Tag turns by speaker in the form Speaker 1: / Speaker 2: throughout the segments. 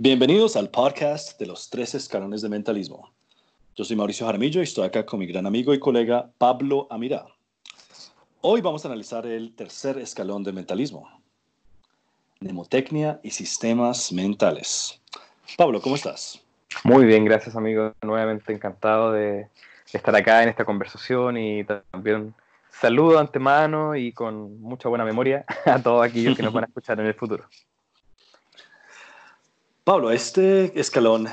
Speaker 1: Bienvenidos al podcast de los tres escalones de mentalismo. Yo soy Mauricio Jaramillo y estoy acá con mi gran amigo y colega Pablo Amirá. Hoy vamos a analizar el tercer escalón de mentalismo, mnemotecnia y sistemas mentales. Pablo, ¿cómo estás?
Speaker 2: Muy bien, gracias amigo. Nuevamente encantado de estar acá en esta conversación y también saludo antemano y con mucha buena memoria a todos aquellos que nos van a escuchar en el futuro.
Speaker 1: Pablo, este escalón,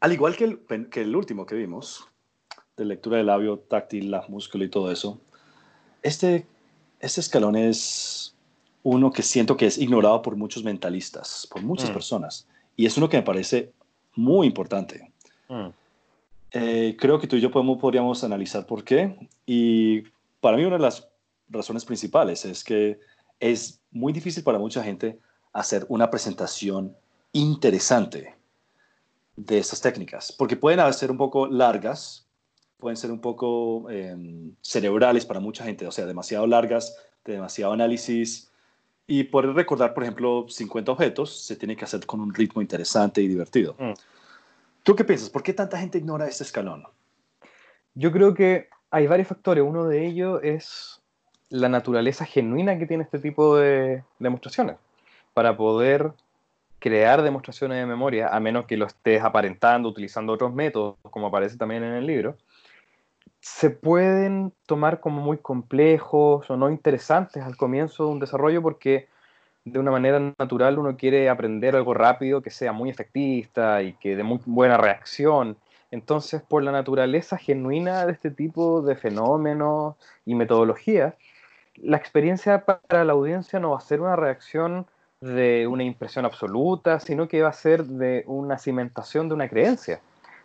Speaker 1: al igual que el, que el último que vimos, de lectura de labio táctil, la músculo y todo eso, este, este escalón es uno que siento que es ignorado por muchos mentalistas, por muchas mm. personas, y es uno que me parece muy importante. Mm. Eh, creo que tú y yo podemos, podríamos analizar por qué, y para mí una de las razones principales es que es muy difícil para mucha gente hacer una presentación interesante de estas técnicas, porque pueden ser un poco largas, pueden ser un poco em, cerebrales para mucha gente, o sea, demasiado largas, de demasiado análisis, y poder recordar, por ejemplo, 50 objetos se tiene que hacer con un ritmo interesante y divertido. Mm. ¿Tú qué piensas? ¿Por qué tanta gente ignora este escalón?
Speaker 2: Yo creo que hay varios factores. Uno de ellos es la naturaleza genuina que tiene este tipo de demostraciones. Para poder crear demostraciones de memoria, a menos que lo estés aparentando utilizando otros métodos, como aparece también en el libro, se pueden tomar como muy complejos o no interesantes al comienzo de un desarrollo porque de una manera natural uno quiere aprender algo rápido que sea muy efectista y que dé muy buena reacción. Entonces, por la naturaleza genuina de este tipo de fenómenos y metodologías, la experiencia para la audiencia no va a ser una reacción de una impresión absoluta, sino que va a ser de una cimentación de una creencia.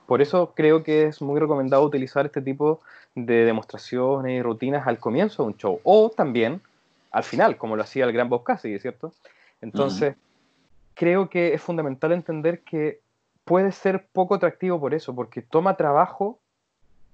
Speaker 2: Por eso creo que es muy recomendado utilizar este tipo de demostraciones y rutinas al comienzo de un show, o también al final, como lo hacía el gran Bob Cassidy, ¿cierto? Entonces, creo que es fundamental entender que puede ser poco atractivo por eso, porque toma trabajo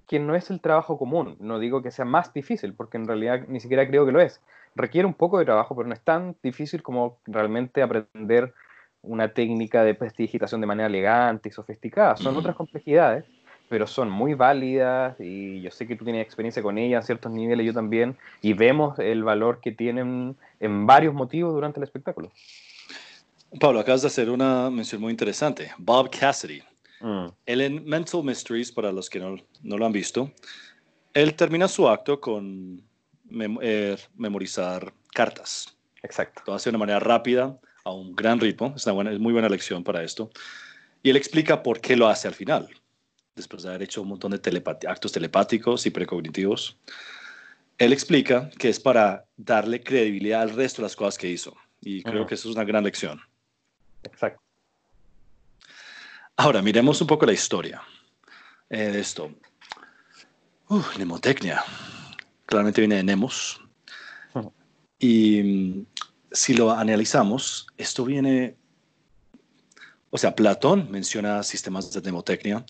Speaker 2: que no es el trabajo común. No digo que sea más difícil, porque en realidad ni siquiera creo que lo es, requiere un poco de trabajo, pero no es tan difícil como realmente aprender una técnica de prestidigitación de manera elegante y sofisticada. Son otras complejidades, pero son muy válidas y yo sé que tú tienes experiencia con ellas a ciertos niveles, yo también, y vemos el valor que tienen en varios motivos durante el espectáculo.
Speaker 1: Pablo, acabas de hacer una mención muy interesante. Bob Cassidy. Mm. Él en Mental Mysteries, para los que no, no lo han visto, él termina su acto con eh, memorizar cartas.
Speaker 2: Exacto.
Speaker 1: Todo hace de una manera rápida, a un gran ritmo. Es, una buena, es muy buena lección para esto. Y él explica por qué lo hace al final, después de haber hecho un montón de actos telepáticos y precognitivos. Él explica que es para darle credibilidad al resto de las cosas que hizo. Y creo que eso es una gran lección.
Speaker 2: Exacto.
Speaker 1: Ahora, miremos un poco la historia eh, de esto. Uh, mnemotecnia claramente viene de Nemos. Y mm, si lo analizamos, esto viene, o sea, Platón menciona sistemas de mnemotecnia.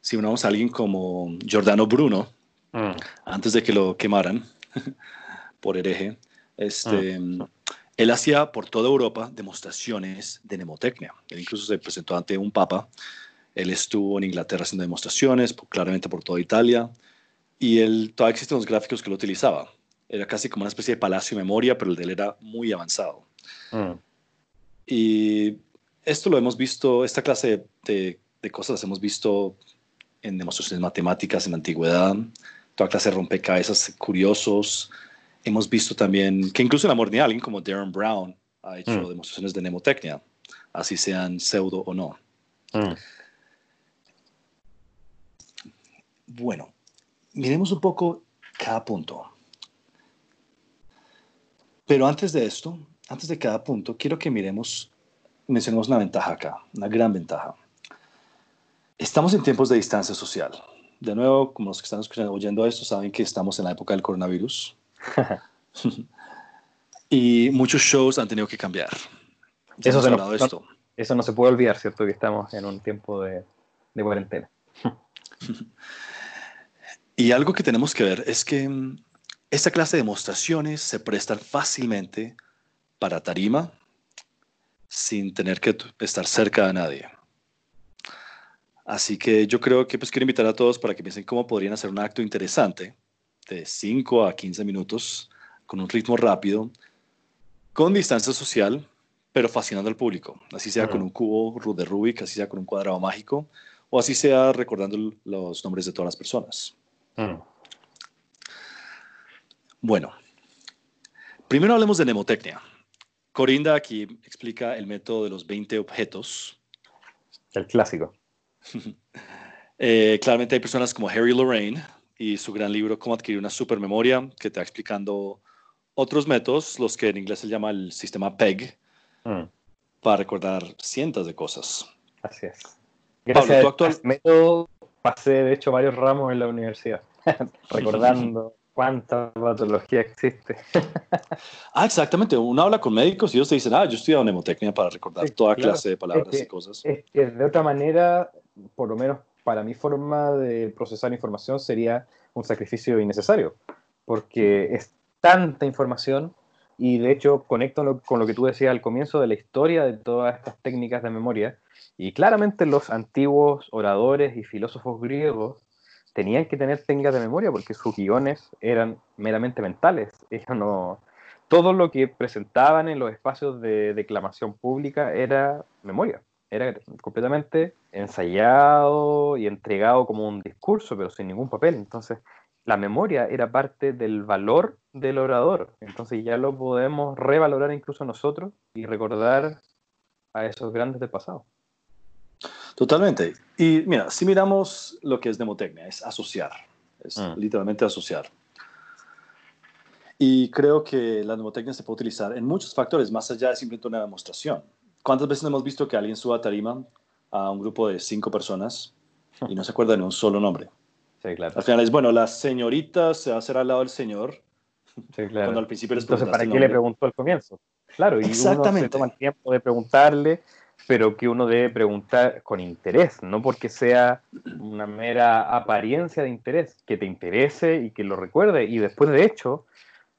Speaker 1: Si unamos a alguien como Giordano Bruno, mm. antes de que lo quemaran por hereje, este, mm. él hacía por toda Europa demostraciones de mnemotecnia. Él incluso se presentó ante un papa. Él estuvo en Inglaterra haciendo demostraciones, claramente por toda Italia. Y él, todavía existen los gráficos que lo utilizaba. Era casi como una especie de palacio de memoria, pero el de él era muy avanzado. Mm. Y esto lo hemos visto, esta clase de, de, cosas las hemos visto en demostraciones matemáticas en la antigüedad, toda clase de rompecabezas curiosos. Hemos visto también que incluso en la modernidad alguien como Darren Brown ha hecho mm. demostraciones de mnemotecnia, así sean pseudo o no. Mm. Bueno, miremos un poco cada punto. Pero antes de esto, antes de cada punto, quiero que miremos, mencionemos una ventaja acá, una gran ventaja. Estamos en tiempos de distancia social. De nuevo, como los que están escuchando, oyendo esto, saben que estamos en la época del coronavirus. y muchos shows han tenido que cambiar.
Speaker 2: eso, se no, esto. eso no se puede olvidar, ¿cierto? Que estamos en un tiempo de, de cuarentena.
Speaker 1: Y algo que tenemos que ver es que mm, esta clase de demostraciones se prestan fácilmente para tarima sin tener que estar cerca de nadie. Así que yo creo que pues quiero invitar a todos para que piensen cómo podrían hacer un acto interesante de 5 a 15 minutos con un ritmo rápido, con distancia social, pero fascinando al público. Así sea con un cubo de Rubik, así sea con un cuadrado mágico, o así sea recordando los nombres de todas las personas. Bueno, primero hablemos de mnemotecnia. Corinda aquí explica el método de los 20 objetos.
Speaker 2: El clásico.
Speaker 1: Eh, claramente hay personas como Harry Lorraine y su gran libro Cómo adquirir una supermemoria, que te está explicando otros métodos, los que en inglés se llama el sistema PEG, mm. para recordar cientos de cosas.
Speaker 2: Así es. Gracias Pablo, actual... método pasé de hecho varios ramos en la universidad, recordando cuánta patología existe.
Speaker 1: ah, exactamente. Uno habla con médicos y ellos te dicen, ah, yo he estudiado mnemotecnia para recordar toda clase de palabras y cosas.
Speaker 2: Es que de otra manera, por lo menos para mi forma de procesar información, sería un sacrificio innecesario, porque es tanta información y de hecho conecto con lo que tú decías al comienzo de la historia de todas estas técnicas de memoria. Y claramente los antiguos oradores y filósofos griegos tenían que tener técnicas de memoria porque sus guiones eran meramente mentales. Ellos no, todo lo que presentaban en los espacios de declamación pública era memoria. Era completamente ensayado y entregado como un discurso, pero sin ningún papel. Entonces, la memoria era parte del valor del orador. Entonces ya lo podemos revalorar incluso nosotros y recordar a esos grandes del pasado.
Speaker 1: Totalmente. Y mira, si miramos lo que es mnemotecnia, es asociar, es mm. literalmente asociar. Y creo que la mnemotecnia se puede utilizar en muchos factores, más allá de simplemente una demostración. ¿Cuántas veces hemos visto que alguien suba a tarima a un grupo de cinco personas y no se acuerda de un solo nombre?
Speaker 2: Sí, claro.
Speaker 1: Al final es, bueno, la señorita se va a hacer al lado del señor.
Speaker 2: Sí, claro.
Speaker 1: Cuando al principio les
Speaker 2: Entonces, ¿para qué le preguntó al comienzo? Claro, y Exactamente. uno se toma el tiempo de preguntarle pero que uno debe preguntar con interés, no porque sea una mera apariencia de interés, que te interese y que lo recuerde. Y después, de hecho,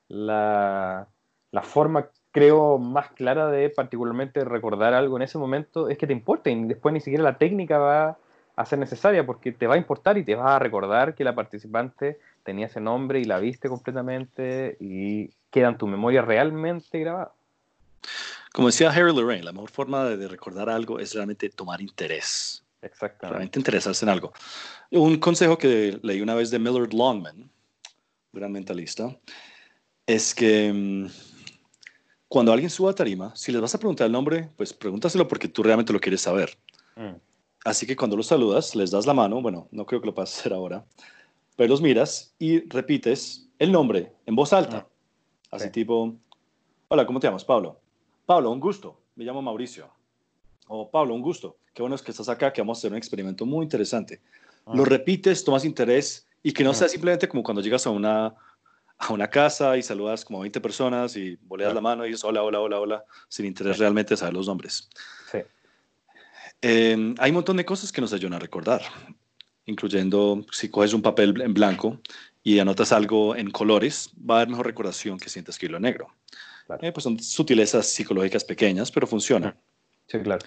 Speaker 2: la, la forma, creo, más clara de particularmente recordar algo en ese momento es que te importe y después ni siquiera la técnica va a ser necesaria porque te va a importar y te va a recordar que la participante tenía ese nombre y la viste completamente y queda en tu memoria realmente grabada.
Speaker 1: Como decía Harry Lorraine, la mejor forma de, recordar algo es realmente tomar interés.
Speaker 2: Exactamente.
Speaker 1: Realmente interesarse en algo. Un consejo que leí una vez de Millard Longman, gran mentalista, es que mm, cuando alguien suba a tarima, si les vas a preguntar el nombre, pues pregúntaselo porque tú realmente lo quieres saber. Mm. Así que cuando los saludas, les das la mano, bueno, no creo que lo puedas hacer ahora, pero los miras y repites el nombre en voz alta. Mm. Así tipo, hola, ¿cómo te llamas, Pablo? Pablo, un gusto, me llamo Mauricio. O Pablo, un gusto, qué bueno es que estás acá, que vamos a hacer un experimento muy interesante. Lo ah. repites, tomas interés y que no ah. sea simplemente como cuando llegas a una, a una casa y saludas como a 20 personas y boleas la mano y dices hola, hola, hola, hola, sin interés realmente de saber los nombres. Em, hay un montón de cosas que nos ayudan a recordar, incluyendo si coges un papel en blanco y anotas algo en colores, va a haber mejor recordación que si sientes escribirlo en negro. Eh, pues son sutilezas psicológicas pequeñas, pero funcionan.
Speaker 2: Sí, claro.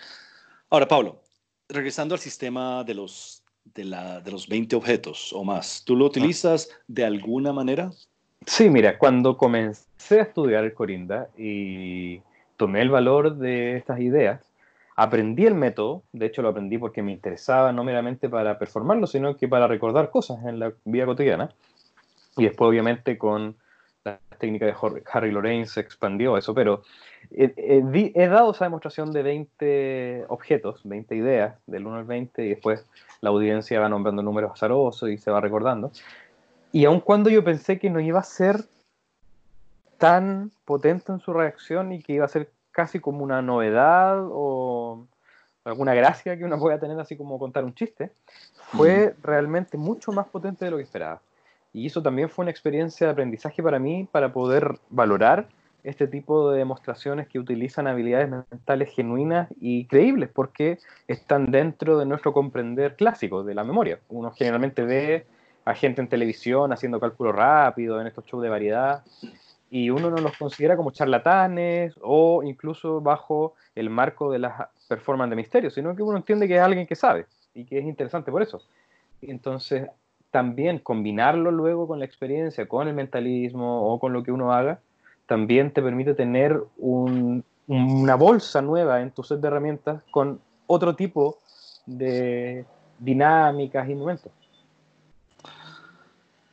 Speaker 1: Ahora, Pablo, regresando al sistema de los, de, la, de los 20 objetos o más, ¿tú lo utilizas de alguna manera?
Speaker 2: Sí, mira, cuando comencé a estudiar el Corinda y tomé el valor de estas ideas, aprendí el método, de hecho lo aprendí porque me interesaba no meramente para performarlo, sino que para recordar cosas en la vida cotidiana. Y después, obviamente, con técnica de Harry Lorraine se expandió eso, pero he, dado esa demostración de 20 objetos, 20 ideas, del 1 al 20, y después la audiencia va nombrando números azarosos y se va recordando. Y aun cuando yo pensé que no iba a ser tan potente en su reacción y que iba a ser casi como una novedad o alguna gracia que uno pueda tener así como contar un chiste, fue realmente mucho más potente de lo que esperaba. Y eso también fue una experiencia de aprendizaje para mí para poder valorar este tipo de demostraciones que utilizan habilidades mentales genuinas y creíbles, porque están dentro de nuestro comprender clásico de la memoria. Uno generalmente ve a gente en televisión haciendo cálculo rápido en estos shows de variedad y uno no los considera como charlatanes o incluso bajo el marco de las performances de misterio, sino que uno entiende que es alguien que sabe y que es interesante por eso. Entonces, también combinarlo luego con la experiencia, con el mentalismo o con lo que uno haga, también te permite tener una bolsa nueva en tu set de herramientas con otro tipo de dinámicas y momentos.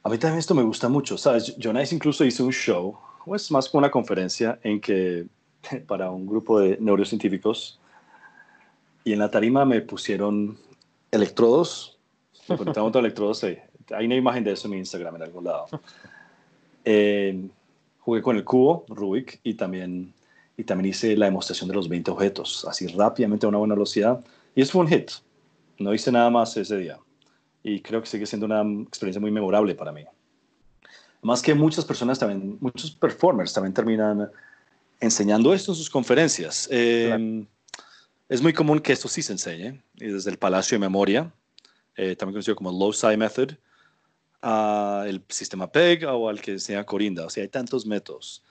Speaker 1: A mí también esto me gusta mucho, ¿sabes? Jonas incluso hizo un show, o es más como una conferencia, en que para un grupo de neurocientíficos, y en la tarima me pusieron electrodos, me conectaron electrodos, hay una imagen de eso en mi Instagram en algún lado. Eh, jugué con el cubo, Rubik, y también, y también hice la demostración de los 20 objetos, así rápidamente a una buena velocidad, y eso fue un hit. No hice nada más ese día y creo que sigue siendo una experiencia muy memorable para mí. Más que muchas personas también, muchos performers también terminan enseñando esto en sus conferencias. Em, es muy común que esto sí se enseñe, y desde el Palacio de Memoria, eh, también conocido como LOSI Method, el sistema PEG o al que enseña Corinda. O sea, hay tantos métodos.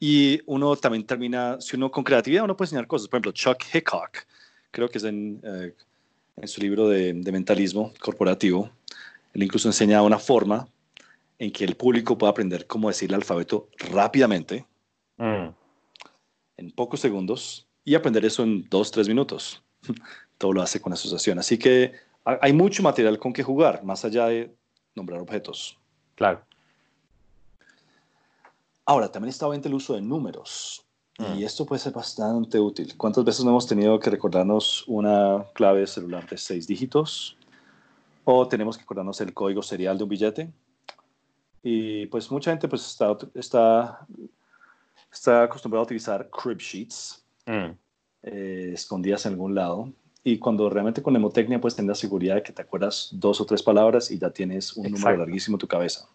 Speaker 1: Y uno también termina, si uno con creatividad, uno puede enseñar cosas. Por ejemplo, Chuck Hickok, creo que es en eh, en su libro de, mentalismo corporativo, él incluso enseña una forma en que el público pueda aprender cómo decir el alfabeto rápidamente, mm. en pocos segundos, y aprender eso en dos, tres minutos. Todo lo hace con asociación. Así que hay mucho material con que jugar, más allá de nombrar objetos.
Speaker 2: Claro.
Speaker 1: Ahora, también está obviamente el uso de números. Y mm. esto puede ser bastante útil. ¿Cuántas veces no hemos tenido que recordarnos una clave celular de seis dígitos? O tenemos que recordarnos el código serial de un billete. Y pues mucha gente pues está, está, está acostumbrada a utilizar crib sheets mm. eh, escondidas en algún lado. Y cuando realmente con mnemotecnia puedes tener la seguridad de que te acuerdas dos o tres palabras y ya tienes un número larguísimo en tu cabeza.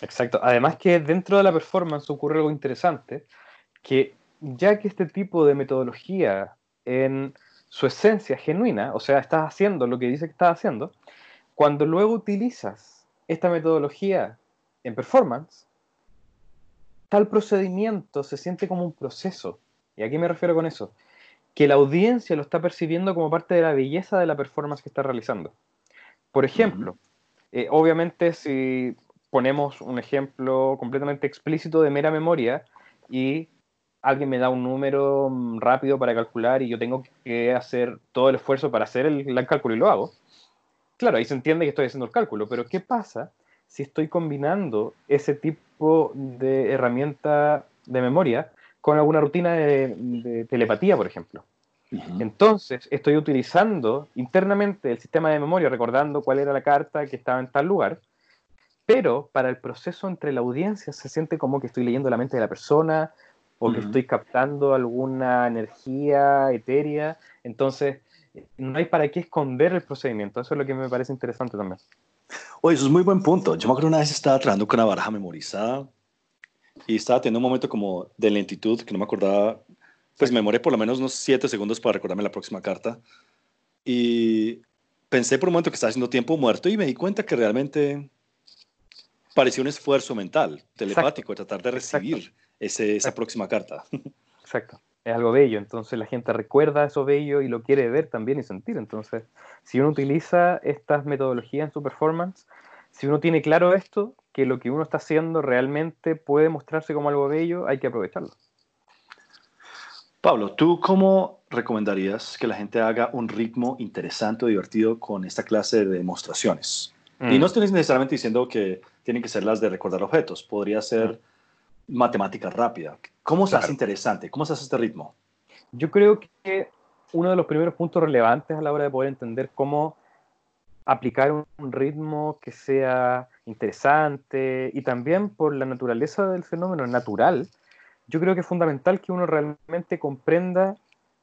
Speaker 2: Exacto. Además que dentro de la performance ocurre algo interesante, que ya que este tipo de metodología en su esencia genuina, o sea, estás haciendo lo que dice que estás haciendo, cuando luego utilizas esta metodología en performance, tal procedimiento se siente como un proceso. ¿Y a qué me refiero con eso? Que la audiencia lo está percibiendo como parte de la belleza de la performance que está realizando. Por ejemplo, eh, obviamente si ponemos un ejemplo completamente explícito de mera memoria y alguien me da un número mm, rápido para calcular y yo tengo que hacer todo el esfuerzo para hacer el, cálculo y lo hago. Claro, ahí se entiende que estoy haciendo el cálculo, pero ¿qué pasa si estoy combinando ese tipo de herramienta de memoria con alguna rutina de, telepatía, por ejemplo? Entonces, estoy utilizando internamente el sistema de memoria, recordando cuál era la carta que estaba en tal lugar, pero para el proceso entre la audiencia se siente como que estoy leyendo la mente de la persona, o que estoy captando alguna energía etérea. Entonces, no hay para qué esconder el procedimiento. Eso es lo que me parece interesante también.
Speaker 1: Oye, eso es muy buen punto. Yo me acuerdo una vez estaba trabajando con una baraja memorizada y estaba teniendo un momento como de lentitud que no me acordaba. Pues me demoré por lo menos unos siete segundos para recordarme la próxima carta. Y pensé por un momento que estaba haciendo tiempo muerto y me di cuenta que realmente parecía un esfuerzo mental, telepático, de tratar de recibir esa próxima carta.
Speaker 2: Exacto. Es algo bello, entonces la gente recuerda eso bello y lo quiere ver también y sentir. Entonces, si uno utiliza estas metodologías en su performance, si uno tiene claro esto, que lo que uno está haciendo realmente puede mostrarse como algo bello, hay que aprovecharlo.
Speaker 1: Pablo, ¿tú cómo recomendarías que la gente haga un ritmo interesante o divertido con esta clase de demostraciones? Y no mm. estoy necesariamente diciendo que tienen que ser las de recordar objetos, podría ser mm matemática rápida. ¿Cómo se hace interesante? ¿Cómo se hace este ritmo?
Speaker 2: Yo creo que uno de los primeros puntos relevantes a la hora de poder entender cómo aplicar un ritmo que sea interesante y también por la naturaleza del fenómeno natural, yo creo que es fundamental que uno realmente comprenda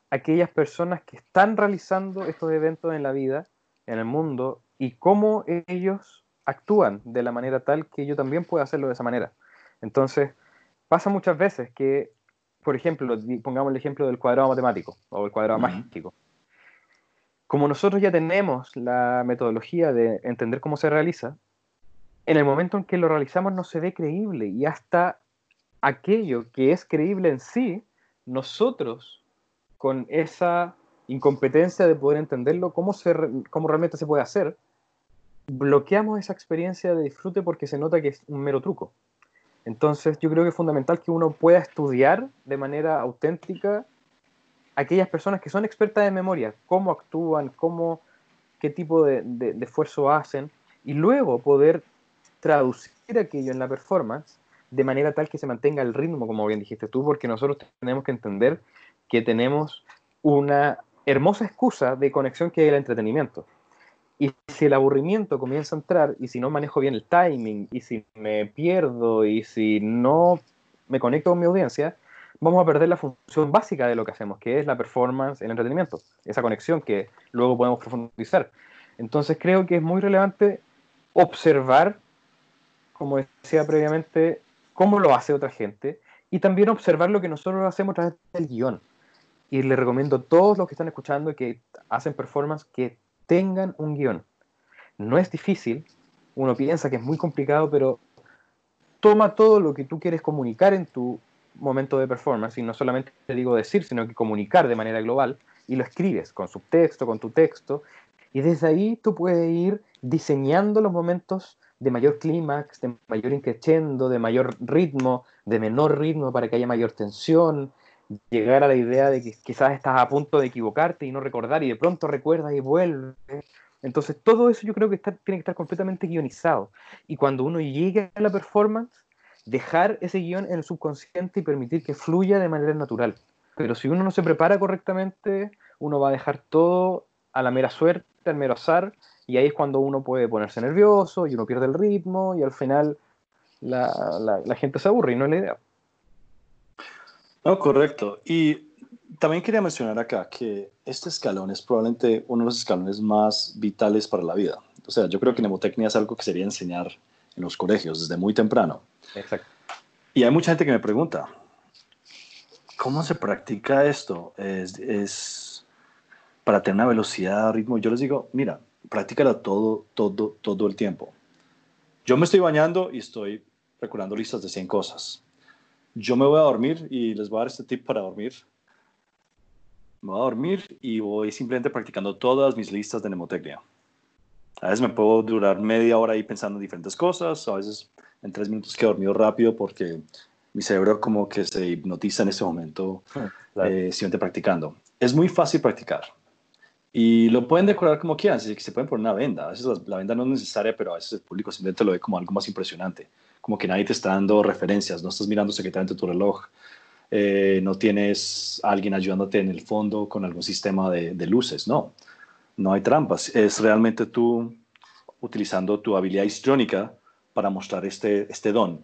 Speaker 2: aquellas personas que están realizando estos eventos en la vida, en el mundo, y cómo ellos actúan de la manera tal que yo también pueda hacerlo de esa manera. Entonces, pasa muchas veces que, por ejemplo, pongamos el ejemplo del cuadrado matemático o el cuadrado mágico. Como nosotros ya tenemos la metodología de entender cómo se realiza, en el momento en que lo realizamos no se ve creíble y hasta aquello que es creíble en sí, nosotros con esa incompetencia de poder entenderlo, cómo, se, cómo realmente se puede hacer, bloqueamos esa experiencia de disfrute porque se nota que es un mero truco. Entonces yo creo que es fundamental que uno pueda estudiar de manera auténtica aquellas personas que son expertas de memoria, cómo actúan, cómo, qué tipo de, de esfuerzo hacen, y luego poder traducir aquello en la performance de manera tal que se mantenga el ritmo, como bien dijiste tú, porque nosotros tenemos que entender que tenemos una hermosa excusa de conexión que es el entretenimiento. Y si el aburrimiento comienza a entrar, y si no manejo bien el timing, y si me pierdo, y si no me conecto con mi audiencia, vamos a perder la función básica de lo que hacemos, que es la performance, el entretenimiento, esa conexión que luego podemos profundizar. Entonces creo que es muy relevante observar, como decía previamente, cómo lo hace otra gente y también observar lo que nosotros hacemos a través del guion. Y les recomiendo a todos los que están escuchando que hacen performance que tengan un guion. No es difícil, uno piensa que es muy complicado, pero toma todo lo que tú quieres comunicar en tu momento de performance, y no solamente te digo decir, sino que comunicar de manera global, y lo escribes con subtexto, con tu texto, y desde ahí tú puedes ir diseñando los momentos de mayor clímax, de mayor increciendo, de mayor ritmo, de menor ritmo para que haya mayor tensión, llegar a la idea de que quizás estás a punto de equivocarte y no recordar y de pronto recuerdas y vuelves. Entonces todo eso yo creo que tiene que estar completamente guionizado. Y cuando uno llegue a la performance, dejar ese guion en el subconsciente y permitir que fluya de manera natural. Pero si uno no se prepara correctamente, uno va a dejar todo a la mera suerte, al mero azar, y ahí es cuando uno puede ponerse nervioso y uno pierde el ritmo y al final la, la gente se aburre y no es la idea.
Speaker 1: No, correcto. Y también quería mencionar acá que este escalón es probablemente uno de los escalones más vitales para la vida. O sea, yo creo que mnemotecnia es algo que sería enseñar en los colegios desde muy temprano.
Speaker 2: Exacto.
Speaker 1: Y hay mucha gente que me pregunta, ¿cómo se practica esto? Es, es para tener una velocidad, ritmo. Yo les digo, mira, practícala todo, todo, todo el tiempo. Yo me estoy bañando y estoy recordando listas de 100 cosas yo me voy a dormir y les voy a dar este tip para dormir. Me voy a dormir y voy simplemente practicando todas mis listas de mnemotecnia. A veces me puedo durar media hora ahí pensando en diferentes cosas, a veces en tres minutos quedo dormido rápido porque mi cerebro como que se hipnotiza en ese momento claro. eh, simplemente practicando. Es muy fácil practicar y lo pueden decorar como quieran, se, se pueden poner una venda, a veces la, la, venda no es necesaria, pero a veces el público simplemente lo ve como algo más impresionante. Como que nadie te está dando referencias, no estás mirando secretamente tu reloj, eh, no tienes a alguien ayudándote en el fondo con algún sistema de, de, luces, no, no hay trampas, es realmente tú utilizando tu habilidad histriónica para mostrar este, este don.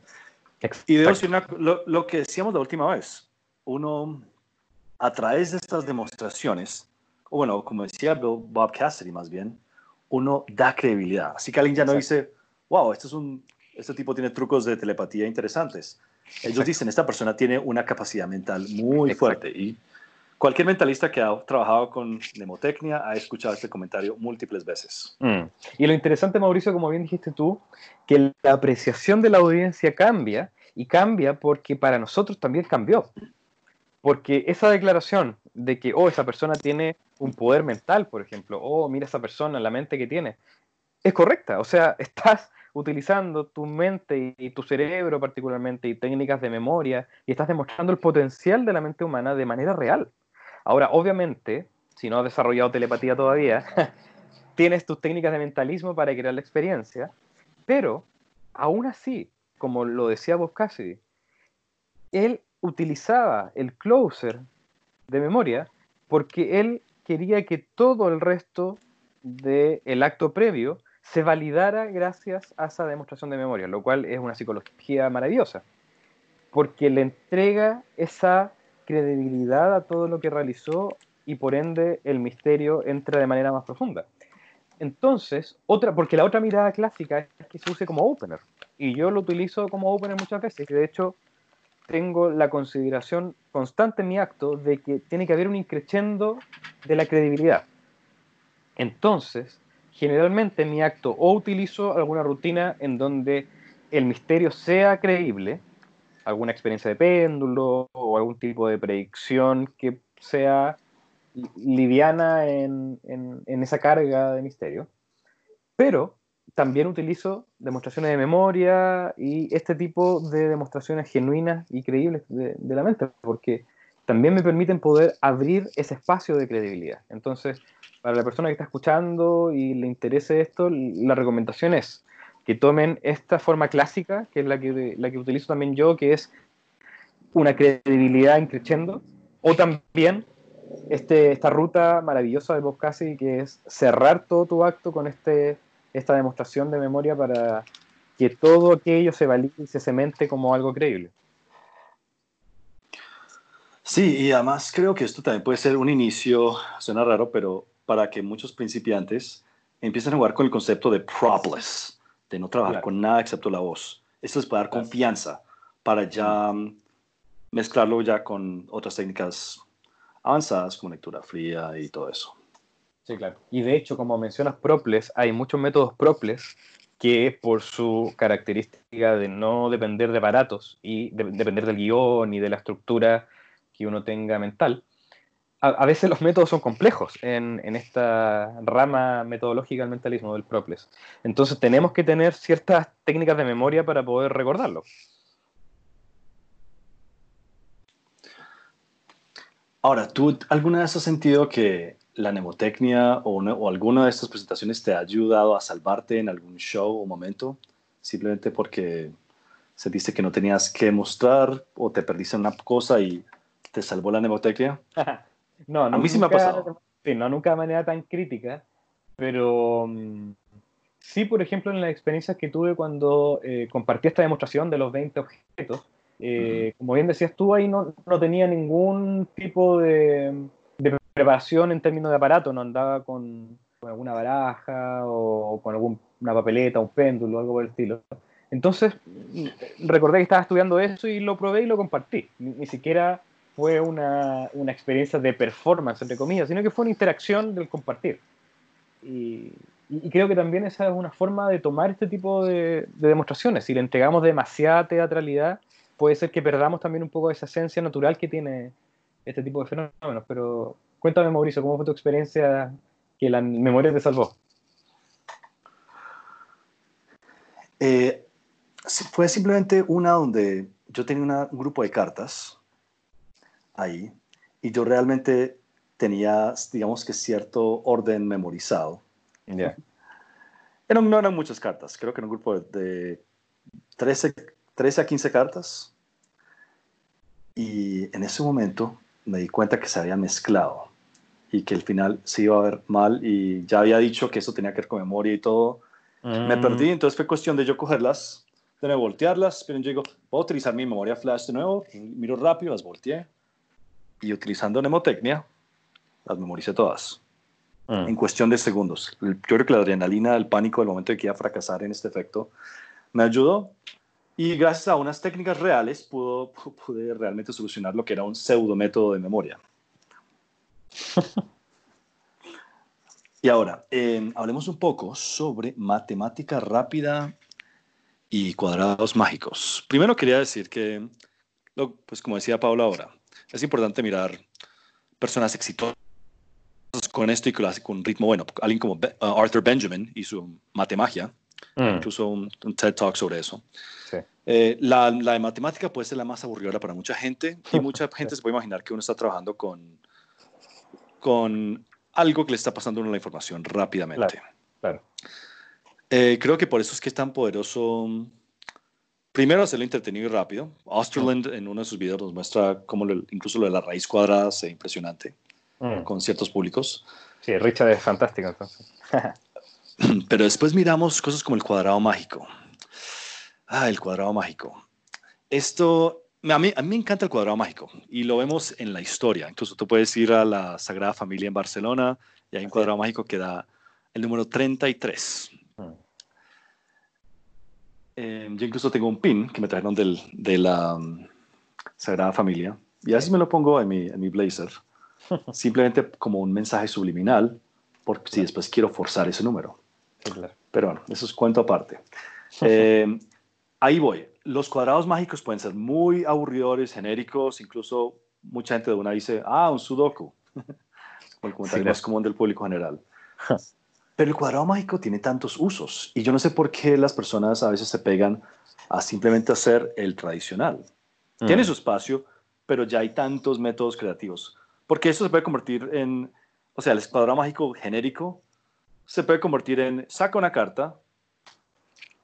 Speaker 1: Y debo decir lo, lo, que decíamos la última vez, uno a través de estas demostraciones, o bueno, como decía Bob Cassidy más bien, uno da credibilidad. Así que alguien ya no dice, wow, esto es un este tipo tiene trucos de telepatía interesantes. Ellos dicen, esta persona tiene una capacidad mental muy Exacto. fuerte y cualquier mentalista que ha trabajado con mnemotecnia ha escuchado este comentario múltiples veces.
Speaker 2: Mm. Y lo interesante, Mauricio, como bien dijiste tú, que la apreciación de la audiencia cambia y cambia porque para nosotros también cambió. Porque esa declaración de que, oh, esa persona tiene un poder mental, por ejemplo, oh, mira esa persona, la mente que tiene, es correcta. O sea, estás utilizando tu mente y tu cerebro particularmente y técnicas de memoria y estás demostrando el potencial de la mente humana de manera real. Ahora, obviamente, si no has desarrollado telepatía todavía, tienes tus técnicas de mentalismo para crear la experiencia, pero aún así, como lo decía Bob Cassidy, él utilizaba el closer de memoria porque él quería que todo el resto del acto previo se validara gracias a esa demostración de memoria, lo cual es una psicología maravillosa, porque le entrega esa credibilidad a todo lo que realizó y por ende el misterio entra de manera más profunda. Entonces, otra, porque la otra mirada clásica es que se use como opener, y yo lo utilizo como opener muchas veces, y de hecho tengo la consideración constante en mi acto de que tiene que haber un increchendo de la credibilidad. Entonces, generalmente en mi acto o utilizo alguna rutina en donde el misterio sea creíble, alguna experiencia de péndulo o algún tipo de predicción que sea liviana en, en, esa carga de misterio, pero también utilizo demostraciones de memoria y este tipo de demostraciones genuinas y creíbles de, la mente, porque también me permiten poder abrir ese espacio de credibilidad. Entonces, para la persona que está escuchando y le interese esto, la recomendación es que tomen esta forma clásica, que es la que, la que utilizo también yo, que es una credibilidad increciendo, o también este, esta ruta maravillosa de Bob que es cerrar todo tu acto con este, esta demostración de memoria para que todo aquello se valide y se cemente como algo creíble.
Speaker 1: Sí, y además creo que esto también puede ser un inicio, suena raro, pero para que muchos principiantes empiecen a jugar con el concepto de propless, de no trabajar con nada excepto la voz. Esto es para dar confianza, para ya mezclarlo ya con otras técnicas avanzadas como lectura fría y todo eso.
Speaker 2: Sí, claro. Y de hecho, como mencionas Proples, hay muchos métodos Proples que por su característica de no depender de aparatos y de, depender del guion y de la estructura que uno tenga mental, a, veces los métodos son complejos en, en, esta rama metodológica del mentalismo del Proples. Entonces tenemos que tener ciertas técnicas de memoria para poder recordarlo.
Speaker 1: Ahora, ¿tú alguna vez has sentido que la mnemotecnia o, alguna de estas presentaciones te ha ayudado a salvarte en algún show o momento? Simplemente porque sentiste que no tenías que mostrar o te perdiste una cosa y te salvó la mnemotecnia.
Speaker 2: no, no, a mí sí me ha pasado. Sí, no nunca de manera tan crítica, pero mm, sí, por ejemplo, en las experiencias que tuve cuando eh, compartí esta demostración de los 20 objetos, eh, como bien decías tú, ahí no, no tenía ningún tipo de, preparación en términos de aparato, no andaba con, alguna baraja o, con alguna papeleta, un péndulo, algo por el estilo. Entonces, recordé que estaba estudiando eso y lo probé y lo compartí. Ni, siquiera fue una, una, experiencia de performance, entre comillas, sino que fue una interacción del compartir. Y, y, creo que también esa es una forma de tomar este tipo de, de demostraciones. Si le entregamos demasiada teatralidad, puede ser que perdamos también un poco esa esencia natural que tiene este tipo de fenómenos. Pero cuéntame, Mauricio, ¿cómo fue tu experiencia que la memoria te salvó?
Speaker 1: Eh, fue simplemente una donde yo tenía un grupo de cartas ahí y yo realmente tenía, digamos que cierto orden memorizado.
Speaker 2: Yeah.
Speaker 1: no eran muchas cartas, creo que era un grupo de 13, 13 a 15 cartas. Y en ese momento me di cuenta que se había mezclado y que al final se iba a ver mal y ya había dicho que eso tenía que ver con memoria y todo. Me mm. perdí, entonces fue cuestión de yo cogerlas, de nuevo voltearlas, pero yo digo, puedo utilizar mi memoria flash de nuevo, miro rápido, las volteé y utilizando mnemotecnia las memoricé todas. Mm. En cuestión de segundos. Yo creo que la adrenalina, el pánico del momento de que iba a fracasar en este efecto, me ayudó y gracias a unas técnicas reales pudo, pude realmente solucionar lo que era un pseudo método de memoria. y ahora, em, hablemos un poco sobre matemática rápida y cuadrados mágicos. Primero quería decir que, pues como decía Pablo ahora, es importante mirar personas exitosas con esto y con un ritmo bueno. Alguien como uh, Arthur Benjamin y su matemagia, mm. incluso un, un, TED Talk sobre eso. Eh, la, de matemática puede ser la más aburrida para mucha gente y mucha gente se puede imaginar que uno está trabajando con, con algo que le está pasando a uno la información rápidamente.
Speaker 2: Claro,
Speaker 1: eh, creo que por eso es que es tan poderoso. Primero, hacerlo entretenido y rápido. Osterland en uno de sus videos nos muestra cómo incluso lo de la raíz cuadrada es impresionante mm. con ciertos públicos.
Speaker 2: Sí, Richard es fantástico entonces.
Speaker 1: Pero después miramos cosas como el cuadrado mágico. Ah, el cuadrado mágico. Esto, a mí, a mí me encanta el cuadrado mágico y lo vemos en la historia. Incluso tú puedes ir a la Sagrada Familia en Barcelona y hay un cuadrado mágico que da el número 33. Mm. Eh, yo incluso tengo un pin que me trajeron del, de la um, Sagrada Familia y así me lo pongo en mi, en mi blazer. Simplemente como un mensaje subliminal, porque si después quiero forzar ese número. Pero bueno, eso es cuento aparte. Eh, ahí voy. Los cuadrados mágicos pueden ser muy aburridores, genéricos, incluso mucha gente de una dice, ah, un sudoku. o el comentario más común del público general. Pero el cuadrado mágico tiene tantos usos y yo no sé por qué las personas a veces se pegan a simplemente hacer el tradicional. Tiene mm. su espacio, pero ya hay tantos métodos creativos. Porque eso se puede convertir en, o sea, el cuadrado mágico genérico se puede convertir en, saca una carta,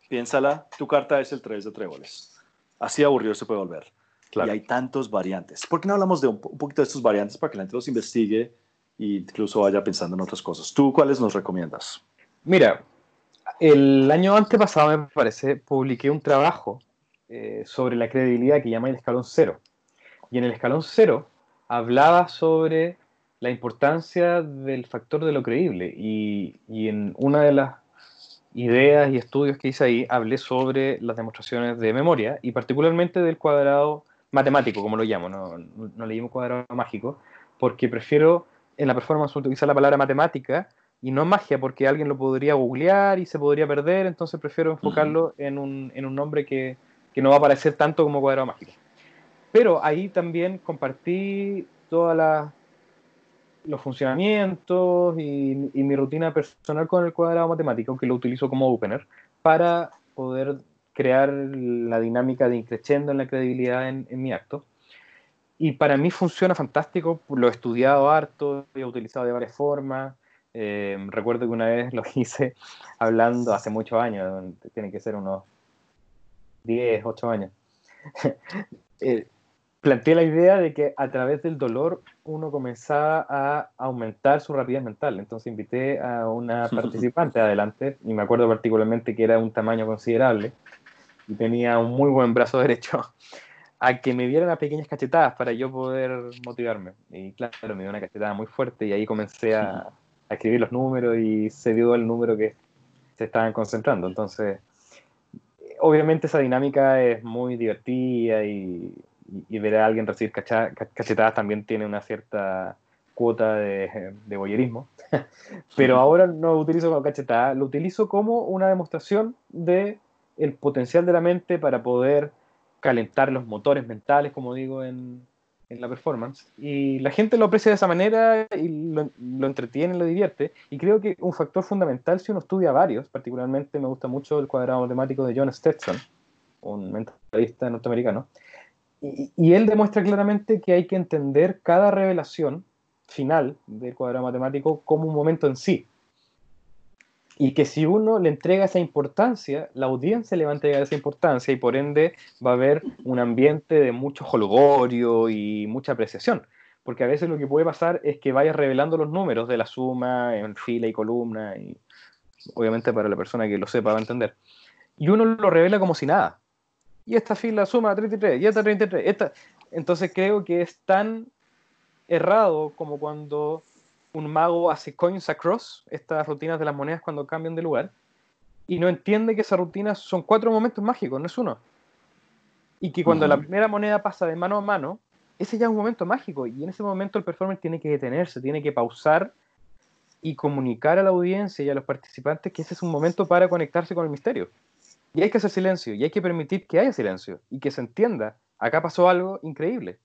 Speaker 1: piénsala, tu carta es el 3 de tréboles. Así aburrido se puede volver. Y hay tantos variantes. ¿Por qué no hablamos de un, poquito de estos variantes para que la gente los investigue e incluso vaya pensando en otras cosas? ¿Tú cuáles nos recomiendas?
Speaker 2: Mira, el año antepasado, me parece, publiqué un trabajo eh, sobre la credibilidad que llama el escalón cero. Y en el escalón cero hablaba sobre la importancia del factor de lo creíble. Y, y en una de las ideas y estudios que hice ahí hablé sobre las demostraciones de memoria y particularmente del cuadrado matemático, como lo llamo, no, no le llamo cuadrado mágico, porque prefiero en la performance utilizar la palabra matemática y no magia, porque alguien lo podría googlear y se podría perder, entonces prefiero enfocarlo en, un, en, un, nombre que, que, no va a aparecer tanto como cuadrado mágico. Pero ahí también compartí todos los funcionamientos y, mi rutina personal con el cuadrado matemático, que lo utilizo como opener, para poder crear la dinámica de increciendo en la credibilidad en, mi acto. Y para mí funciona fantástico, lo he estudiado harto, lo he utilizado de varias formas. Eh, recuerdo que una vez lo hice hablando hace muchos años, tiene que ser unos 10, 8 años. eh, planteé la idea de que a través del dolor uno comenzaba a aumentar su rapidez mental. Entonces invité a una participante adelante, y me acuerdo particularmente que era un tamaño considerable, y tenía un muy buen brazo derecho, a que me diera unas pequeñas cachetadas para yo poder motivarme. Y claro, me dio una cachetada muy fuerte y ahí comencé a, escribir los números y se dio el número que se estaban concentrando. Entonces, obviamente esa dinámica es muy divertida y, ver a alguien recibir cachetadas también tiene una cierta cuota de, de boyerismo. Pero ahora no lo utilizo como cachetada, lo utilizo como una demostración de el potencial de la mente para poder calentar los motores mentales, como digo en, en la performance. Y la gente lo aprecia de esa manera y lo, lo, entretiene, lo divierte. Y creo que un factor fundamental si uno estudia varios, particularmente me gusta mucho el cuadrado matemático de John Stetson, un mentalista norteamericano, y, él demuestra claramente que hay que entender cada revelación final del cuadrado matemático como un momento en sí y que si uno le entrega esa importancia, la audiencia le va a entregar esa importancia y por ende va a haber un ambiente de mucho holgorio y mucha apreciación. Porque a veces lo que puede pasar es que vayas revelando los números de la suma en fila y columna, y obviamente para la persona que lo sepa va a entender. Y uno lo revela como si nada. Y esta fila suma 33, y esta 33, esta... Entonces creo que es tan errado como cuando un mago hace coins across, estas rutinas de las monedas cuando cambian de lugar, y no entiende que esas rutinas son cuatro momentos mágicos, no es uno. Y que cuando la primera moneda pasa de mano a mano, ese ya es un momento mágico, y en ese momento el performer tiene que detenerse, tiene que pausar y comunicar a la audiencia y a los participantes que ese es un momento para conectarse con el misterio. Y hay que hacer silencio, y hay que permitir que haya silencio, y que se entienda, acá pasó algo increíble.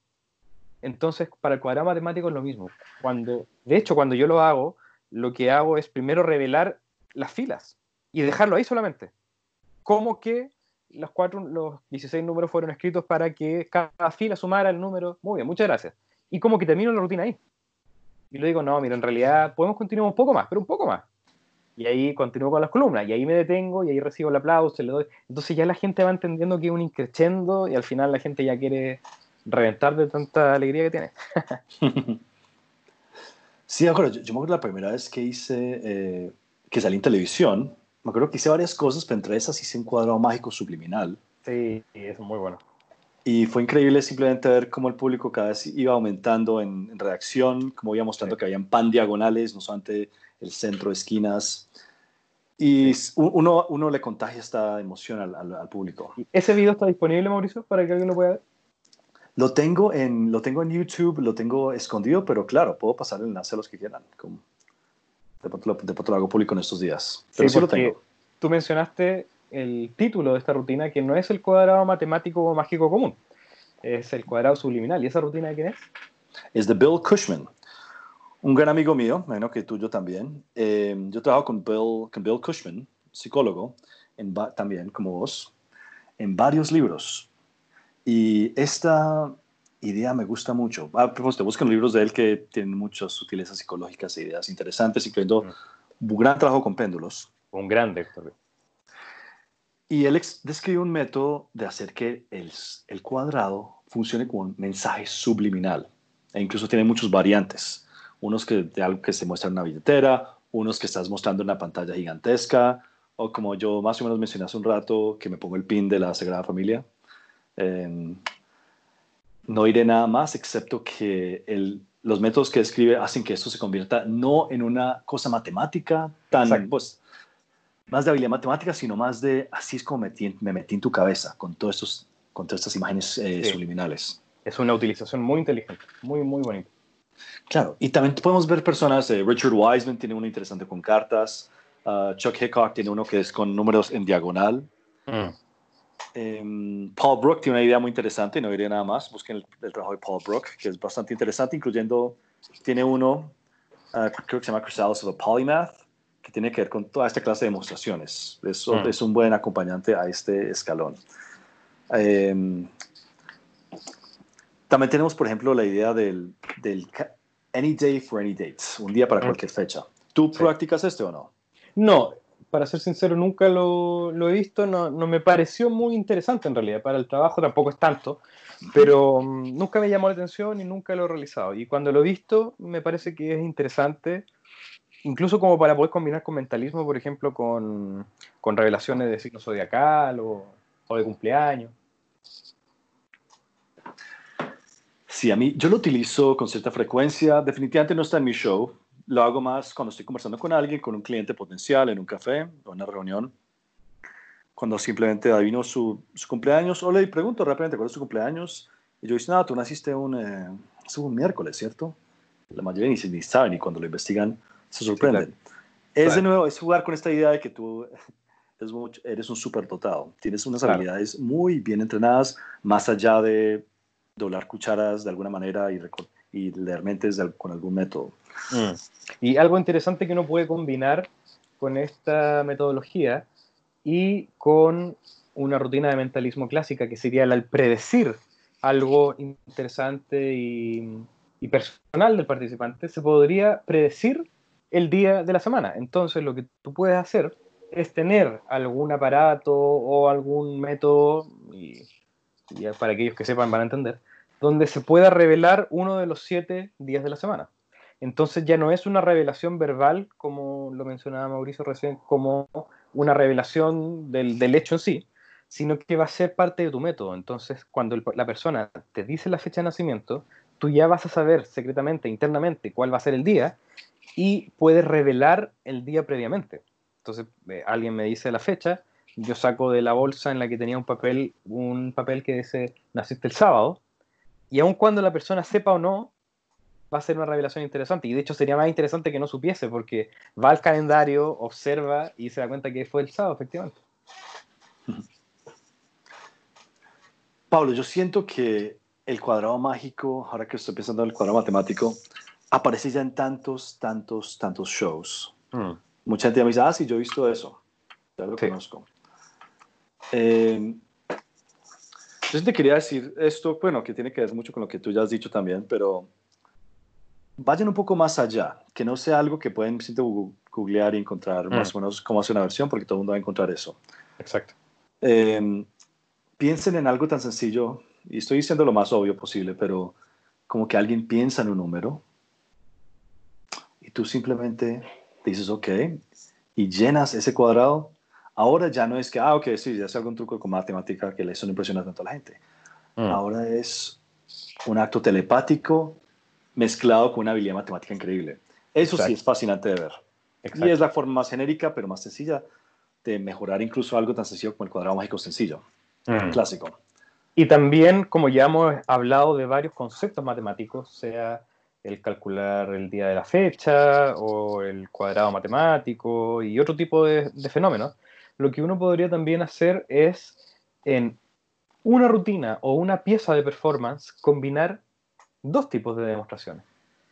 Speaker 2: Entonces, para el cuadrado matemático es lo mismo. Cuando, de hecho, cuando yo lo hago, lo que hago es primero revelar las filas y dejarlo ahí solamente. Como que los, cuatro, los 16 números fueron escritos para que cada fila sumara el número. Muy bien, muchas gracias. Y como que termino la rutina ahí. Y lo digo, no, mira, en realidad podemos continuar un poco más, pero un poco más. Y ahí continúo con las columnas, y ahí me detengo, y ahí recibo el aplauso, le doy. Entonces ya la gente va entendiendo que es un increchendo, y al final la gente ya quiere reventar de tanta alegría que tiene.
Speaker 1: sí, de acuerdo. Yo, me acuerdo la primera vez que hice, eh, que salí en televisión, me acuerdo que hice varias cosas, pero entre esas hice un cuadrado mágico subliminal.
Speaker 2: Sí, es muy bueno.
Speaker 1: Y fue increíble simplemente ver cómo el público cada vez iba aumentando en, en redacción, como iba mostrando que habían pan diagonales, no solamente el centro, esquinas. Y uno, uno le contagia esta emoción al, al, al público.
Speaker 2: ¿Ese video está disponible, Mauricio, para que alguien lo pueda ver?
Speaker 1: Lo tengo, en, lo tengo en YouTube, lo tengo escondido, pero claro, puedo pasar el enlace a los que quieran. Como, de pronto lo hago público en estos días. Pero sí, lo tengo.
Speaker 2: Tú mencionaste el título de esta rutina, que no es el cuadrado matemático o mágico común, es el cuadrado subliminal. ¿Y esa rutina de quién es?
Speaker 1: Es de Bill Cushman, Un gran amigo mío, menos que tuyo también. Eh, yo trabajo con Bill, con Bill Cushman, psicólogo, en también como vos, en varios libros. Y esta idea me gusta mucho. Ah, pues te buscan libros de él que tienen muchas sutilezas psicológicas e ideas interesantes, incluyendo mm. un gran trabajo con péndulos.
Speaker 2: Un gran lector.
Speaker 1: Y él describe un método de hacer que el, el cuadrado funcione como un mensaje subliminal. E incluso tiene muchas variantes unos que de algo que se muestra en una billetera, unos que estás mostrando en una pantalla gigantesca, o como yo más o menos mencioné hace un rato, que me pongo el pin de la Sagrada Familia. Em, no iré nada más, excepto que el, los métodos que escribe hacen que esto se convierta no en una cosa matemática tan, pues, más de habilidad matemática, sino más de así es como me metí en tu cabeza con, todos estos, con todas estas imágenes eh, subliminales.
Speaker 2: Es una utilización muy inteligente, muy, muy bonita.
Speaker 1: Claro, y también podemos ver personas, eh, Richard Wiseman tiene uno interesante con cartas, uh, Chuck Hickok tiene uno que es con números en diagonal. Mm. Em, Paul Brook tiene una idea muy interesante, no diré nada más, busquen el, trabajo de Paul Brook, que es bastante interesante, incluyendo, tiene uno, uh, creo que se llama Chrysalis of a Polymath, que tiene que ver con toda esta clase de demostraciones. Eso mm. es un buen acompañante a este escalón. Um, también tenemos, por ejemplo, la idea del, del any day for any date, un día para cualquier fecha. ¿Tú practicas esto o no?
Speaker 2: No, para ser sincero, nunca lo, lo he visto, no, no, me pareció muy interesante en realidad. Para el trabajo tampoco es tanto, pero um, nunca me llamó la atención y nunca lo he realizado. Y cuando lo he visto, me parece que es interesante, incluso como para poder combinar con mentalismo, por ejemplo, con, con revelaciones de signo zodiacal o, o de cumpleaños.
Speaker 1: Sí, a mí yo lo utilizo con cierta frecuencia. Definitivamente no está en mi show. Lo hago más cuando estoy conversando con alguien, con un cliente potencial, en un café o en una reunión. Cuando simplemente adivino su, su cumpleaños o le pregunto rápidamente cuál es su cumpleaños. Y yo dice, no, tú naciste un, eh, un miércoles, ¿cierto? La mayoría ni, ni saben y cuando lo investigan se sorprenden. Es de nuevo, es jugar con esta idea de que tú eres un superdotado. Tienes unas habilidades muy bien entrenadas, más allá de doblar cucharas de alguna manera y, y leer mentes con algún método.
Speaker 2: Mm. Y algo interesante que uno puede combinar con esta metodología y con una rutina de mentalismo clásica que sería el predecir algo interesante y, y, personal del participante, se podría predecir el día de la semana. Entonces lo que tú puedes hacer es tener algún aparato o algún método, y para aquellos que sepan van a entender, donde se pueda revelar uno de los siete días de la semana. Entonces ya no es una revelación verbal, como lo mencionaba Mauricio recién, como una revelación del, del hecho en sí, sino que va a ser parte de tu método. Entonces, cuando la persona te dice la fecha de nacimiento, tú ya vas a saber secretamente, internamente, cuál va a ser el día y puedes revelar el día previamente. Entonces, eh, alguien me dice la fecha, yo saco de la bolsa en la que tenía un papel, un papel que dice naciste el sábado, y aun cuando la persona sepa o no, va a ser una revelación interesante. Y de hecho sería más interesante que no supiese, porque va al calendario, observa y se da cuenta que fue el sábado, efectivamente.
Speaker 1: Pablo, yo siento que el cuadrado mágico, ahora que estoy pensando en el cuadrado matemático, aparece ya en tantos, tantos, tantos shows. Mm. Mucha gente me dice, ah, sí, yo he visto eso. Ya lo conozco. Eh, yo te quería decir esto, bueno, que tiene que ver mucho con lo que tú ya has dicho también, pero vayan un poco más allá, que no sea algo que pueden googlear y encontrar más mm. o menos cómo hacer una versión, porque todo el mundo va a encontrar eso.
Speaker 2: Exacto.
Speaker 1: Em, piensen en algo tan sencillo, y estoy diciendo lo más obvio posible, pero como que alguien piensa en un número y tú simplemente dices, ok, y llenas ese cuadrado Ahora ya no es que, ah, ok, sí, ya sé algún truco con matemática que le son impresionante tanto a la gente. Mm. Ahora es un acto telepático mezclado con una habilidad matemática increíble. Eso sí es fascinante de ver. Y es la forma más genérica, pero más sencilla de mejorar incluso algo tan sencillo como el cuadrado mágico sencillo, mm. clásico.
Speaker 2: Y también, como ya hemos hablado de varios conceptos matemáticos, sea el calcular el día de la fecha o el cuadrado matemático y otro tipo de fenómenos, lo que uno podría también hacer es en una rutina o una pieza de performance combinar dos tipos de demostraciones.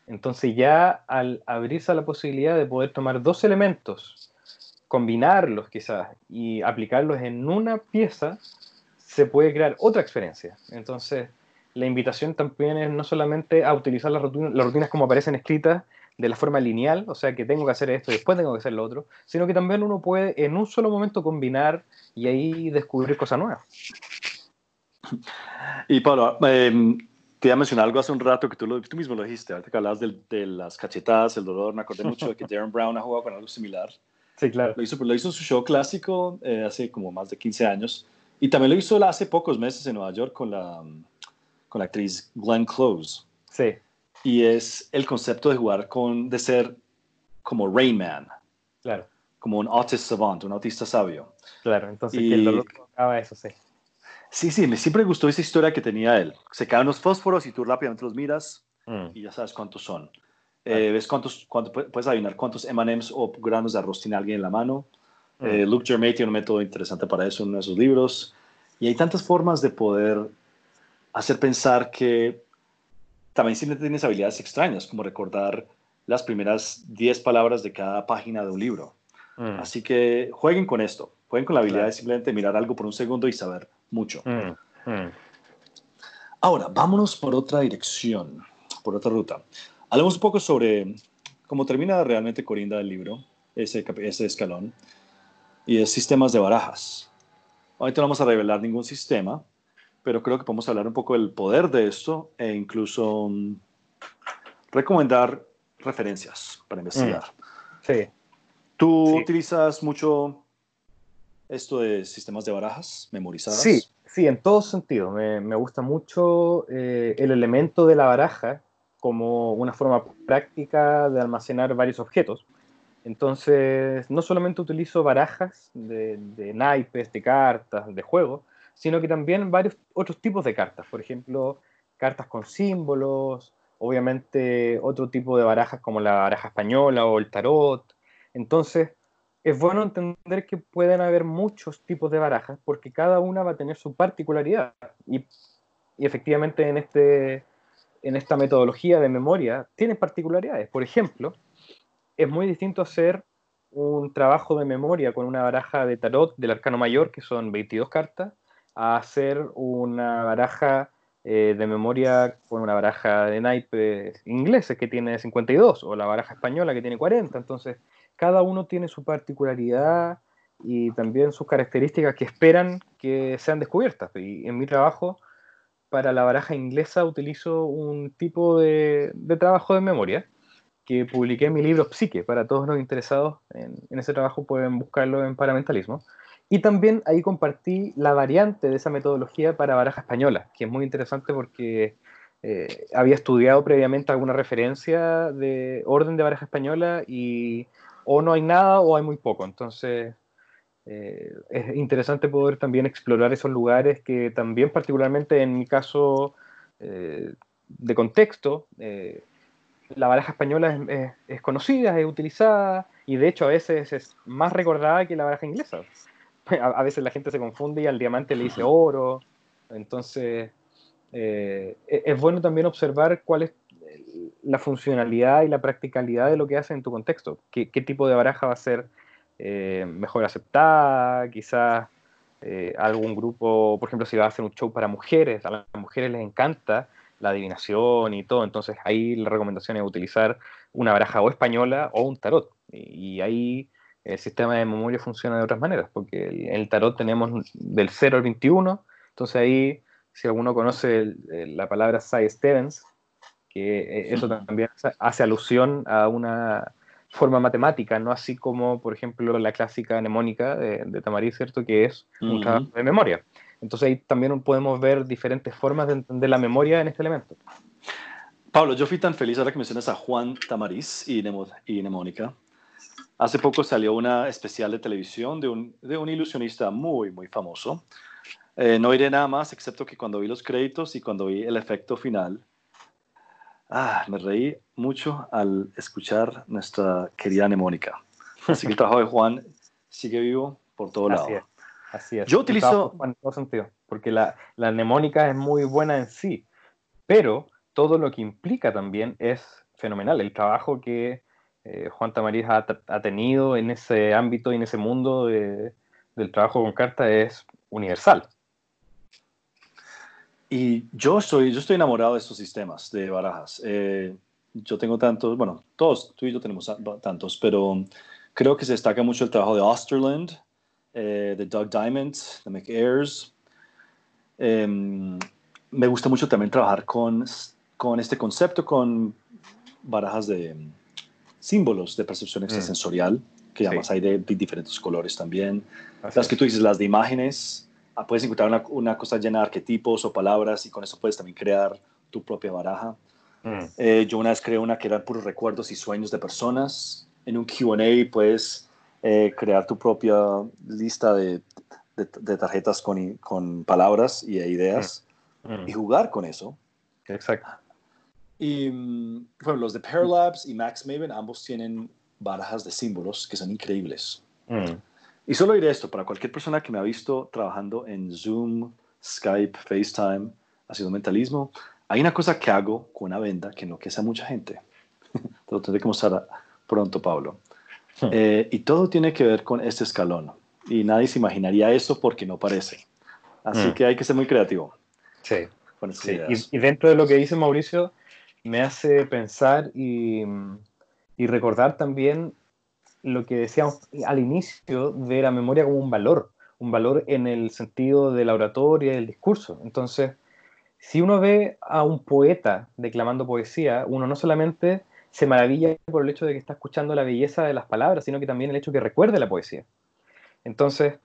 Speaker 2: Entonces ya al abrirse la posibilidad de poder tomar dos elementos, combinarlos quizás y aplicarlos en una pieza, se puede crear otra experiencia. Entonces la invitación también es no solamente a utilizar las rutinas como aparecen escritas de la forma lineal, o sea que tengo que hacer esto y después tengo que hacer lo otro, sino que también uno puede en un solo momento combinar y ahí descubrir cosas nuevas.
Speaker 1: Y Pablo, em, te iba a mencionar algo hace un rato que tú, lo, tú mismo lo dijiste, ahorita que hablabas de, las cachetadas, el dolor, me acordé mucho de que Darren Brown ha jugado con algo similar.
Speaker 2: Sí, claro.
Speaker 1: Lo hizo, lo hizo en su show clásico eh, hace como más de 15 años y también lo hizo hace pocos meses en Nueva York con la, con la actriz Glenn Close.
Speaker 2: Sí.
Speaker 1: Y es el concepto de jugar con, de ser como Rain Man.
Speaker 2: Claro.
Speaker 1: Como un autist savant, un autista sabio.
Speaker 2: Claro, entonces y, el dolor provocaba eso, sí.
Speaker 1: Sí, sí, me siempre gustó esa historia que tenía él. Se caen los fósforos y tú rápidamente los miras mm. y ya sabes cuántos son. Eh, ves cuántos, cuánto, puedes adivinar cuántos M&M's o granos de arroz tiene alguien en la mano. Mm. Eh, Luke Germain tiene un método interesante para eso en uno de sus libros. Y hay tantas formas de poder hacer pensar que también siempre tienes habilidades extrañas, como recordar las primeras 10 palabras de cada página de un libro. Mm. Así que jueguen con esto, jueguen con la habilidad de simplemente mirar algo por un segundo y saber mucho. Mm, mm. Ahora, vámonos por otra dirección, por otra ruta. Hablemos un poco sobre cómo termina realmente Corinda el libro, ese, ese escalón, y es sistemas de barajas. Ahorita no vamos a revelar ningún sistema, pero creo que podemos hablar un poco del poder de esto e incluso mm, recomendar referencias para investigar.
Speaker 2: Mm. Sí.
Speaker 1: ¿Tú utilizas mucho esto de sistemas de barajas memorizadas?
Speaker 2: Sí, sí, en todo sentido. Me, me gusta mucho eh, el elemento de la baraja como una forma práctica de almacenar varios objetos. Entonces, no solamente utilizo barajas de, de naipes, de cartas, de juegos, sino que también varios otros tipos de cartas, por ejemplo, cartas con símbolos, obviamente otro tipo de barajas como la baraja española o el tarot. Entonces, es bueno entender que pueden haber muchos tipos de barajas porque cada una va a tener su particularidad. Y, efectivamente en, este, en esta metodología de memoria tiene particularidades. Por ejemplo, es muy distinto hacer un trabajo de memoria con una baraja de tarot del arcano mayor, que son 22 cartas, a hacer una baraja eh, de memoria con una baraja de naipes ingleses que tiene 52 o la baraja española que tiene 40. Entonces, cada uno tiene su particularidad y también sus características que esperan que sean descubiertas. Y en mi trabajo, para la baraja inglesa, utilizo un tipo de, trabajo de memoria que publiqué en mi libro Psique. Para todos los interesados en, en ese trabajo pueden buscarlo en Paramentalismo. Y también ahí compartí la variante de esa metodología para baraja española, que es muy interesante porque eh, había estudiado previamente alguna referencia de orden de baraja española y o no hay nada o hay muy poco. Entonces eh, es interesante poder también explorar esos lugares que también particularmente en mi caso eh, de contexto, la baraja española es, es, conocida, es utilizada y de hecho a veces es más recordada que la baraja inglesa. a, veces la gente se confunde y al diamante le dice oro. Entonces, eh, e, es bueno también observar cuál es la funcionalidad y la practicalidad de lo que hace en tu contexto. ¿Qué, tipo de baraja va a ser eh, mejor aceptada? Quizás eh, algún grupo, por ejemplo, si va a hacer un show para mujeres, a las mujeres les encanta la adivinación y todo, entonces ahí la recomendación es utilizar una baraja o española o un tarot. y ahí el sistema de memoria funciona de otras maneras, porque en el tarot tenemos del 0 al 21, entonces ahí, si alguno conoce la palabra Cy Stevens, que eh, eso también hace alusión a una forma matemática, no así como, por ejemplo, la clásica mnemónica de, de Tamariz, ¿cierto? Que es un trabajo de memoria. Entonces ahí también podemos ver diferentes formas de entender la memoria en este elemento.
Speaker 1: Pablo, yo fui tan feliz ahora que mencionas a Juan Tamariz y, y mnemónica, Hace poco salió una especial de televisión de un, de un ilusionista muy, muy famoso. Eh, no diré nada más, excepto que cuando vi los créditos y cuando vi el efecto final, ah, me reí mucho al escuchar nuestra querida mnemónica. Así que el trabajo de Juan sigue vivo por todo lado.
Speaker 2: Así es. Así es.
Speaker 1: Yo utilizo...
Speaker 2: En todo sentido, porque la, la mnemónica es muy buena en sí, pero todo lo que implica también es fenomenal. El trabajo que eh, Juan Tamariz ha, ha, tenido en ese ámbito y en ese mundo del trabajo con carta es universal.
Speaker 1: Y yo estoy, yo estoy enamorado de estos sistemas de barajas. Eh, yo tengo tantos, bueno, todos, tú y yo tenemos tantos, pero creo que se destaca mucho el trabajo de Osterland, eh, de Doug Diamond, de McAirs. Em, me gusta mucho también trabajar con, con este concepto, con barajas de símbolos de percepción mm. extrasensorial, que además hay de, diferentes colores también. las que tú dices, las de imágenes, ah, puedes encontrar una, una, cosa llena de arquetipos o palabras y con eso puedes también crear tu propia baraja. Mm. Eh, yo una vez creé una que era puros recuerdos y sueños de personas. En un QA puedes eh, crear tu propia lista de, de, tarjetas con, con, palabras y ideas mm. Mm. y jugar con eso.
Speaker 2: Exacto.
Speaker 1: Y bueno, los de Paralabs y Max Maven ambos tienen barajas de símbolos que son increíbles. Y solo diré esto, para cualquier persona que me ha visto trabajando en Zoom, Skype, FaceTime, haciendo mentalismo, hay una cosa que hago con una venda que enloquece a mucha gente. Te lo tendré que mostrar pronto, Pablo. Hmm. Eh, y todo tiene que ver con este escalón. Y nadie se imaginaría eso porque no parece. Así hmm. que hay que ser muy creativo.
Speaker 2: Sí. Y, dentro de lo que dice Mauricio, me hace pensar y, recordar también lo que decíamos al inicio de la memoria como un valor, un valor en el sentido de la oratoria y del discurso. Entonces, si uno ve a un poeta declamando poesía, uno no solamente se maravilla por el hecho de que está escuchando la belleza de las palabras, sino que también el hecho de que recuerde la poesía. Entonces,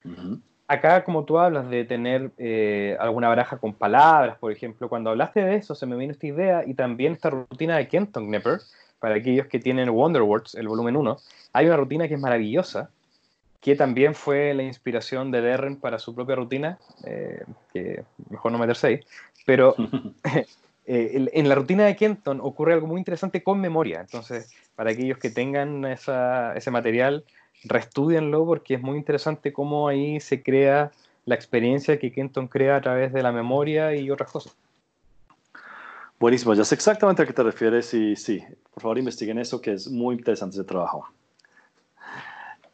Speaker 2: acá como tú hablas de tener eh, alguna baraja con palabras, por ejemplo, cuando hablaste de eso se me vino esta idea y también esta rutina de Kenton Knepper, para aquellos que tienen Wonderwords, el volumen 1, hay una rutina que es maravillosa, que también fue la inspiración de Derren para su propia rutina, eh, que mejor no meterse ahí, pero eh, en la rutina de Kenton ocurre algo muy interesante con memoria, entonces para aquellos que tengan ese material, reestudienlo porque es muy interesante cómo ahí se crea la experiencia que Kenton crea a través de la memoria y otras cosas.
Speaker 1: Buenísimo, ya sé exactamente a qué te refieres y sí, por favor investiguen eso que es muy interesante ese trabajo.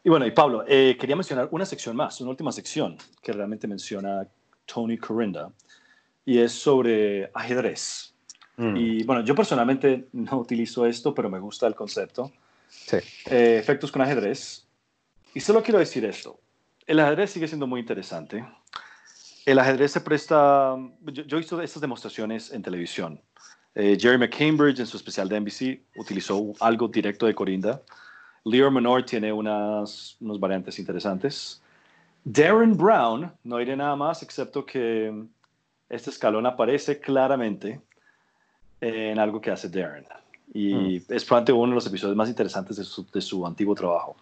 Speaker 1: Y bueno, y Pablo, eh, quería mencionar una sección más, una última sección que realmente menciona Tony Corinda, y es sobre ajedrez. Mm. Y bueno, yo personalmente no utilizo esto, pero me gusta el concepto.
Speaker 2: Sí.
Speaker 1: Eh, efectos con ajedrez. Y solo quiero decir esto. El ajedrez sigue siendo muy interesante. El ajedrez se presta... Yo, he visto estas demostraciones en televisión. Eh, Jerry McCambridge en su especial de NBC utilizó algo directo de Corinda. Leo Menor tiene unas, unas variantes interesantes. Darren Brown, no diré nada más excepto que este escalón aparece claramente en algo que hace Darren. Y mm. es probablemente uno de los episodios más interesantes de su, de su antiguo trabajo.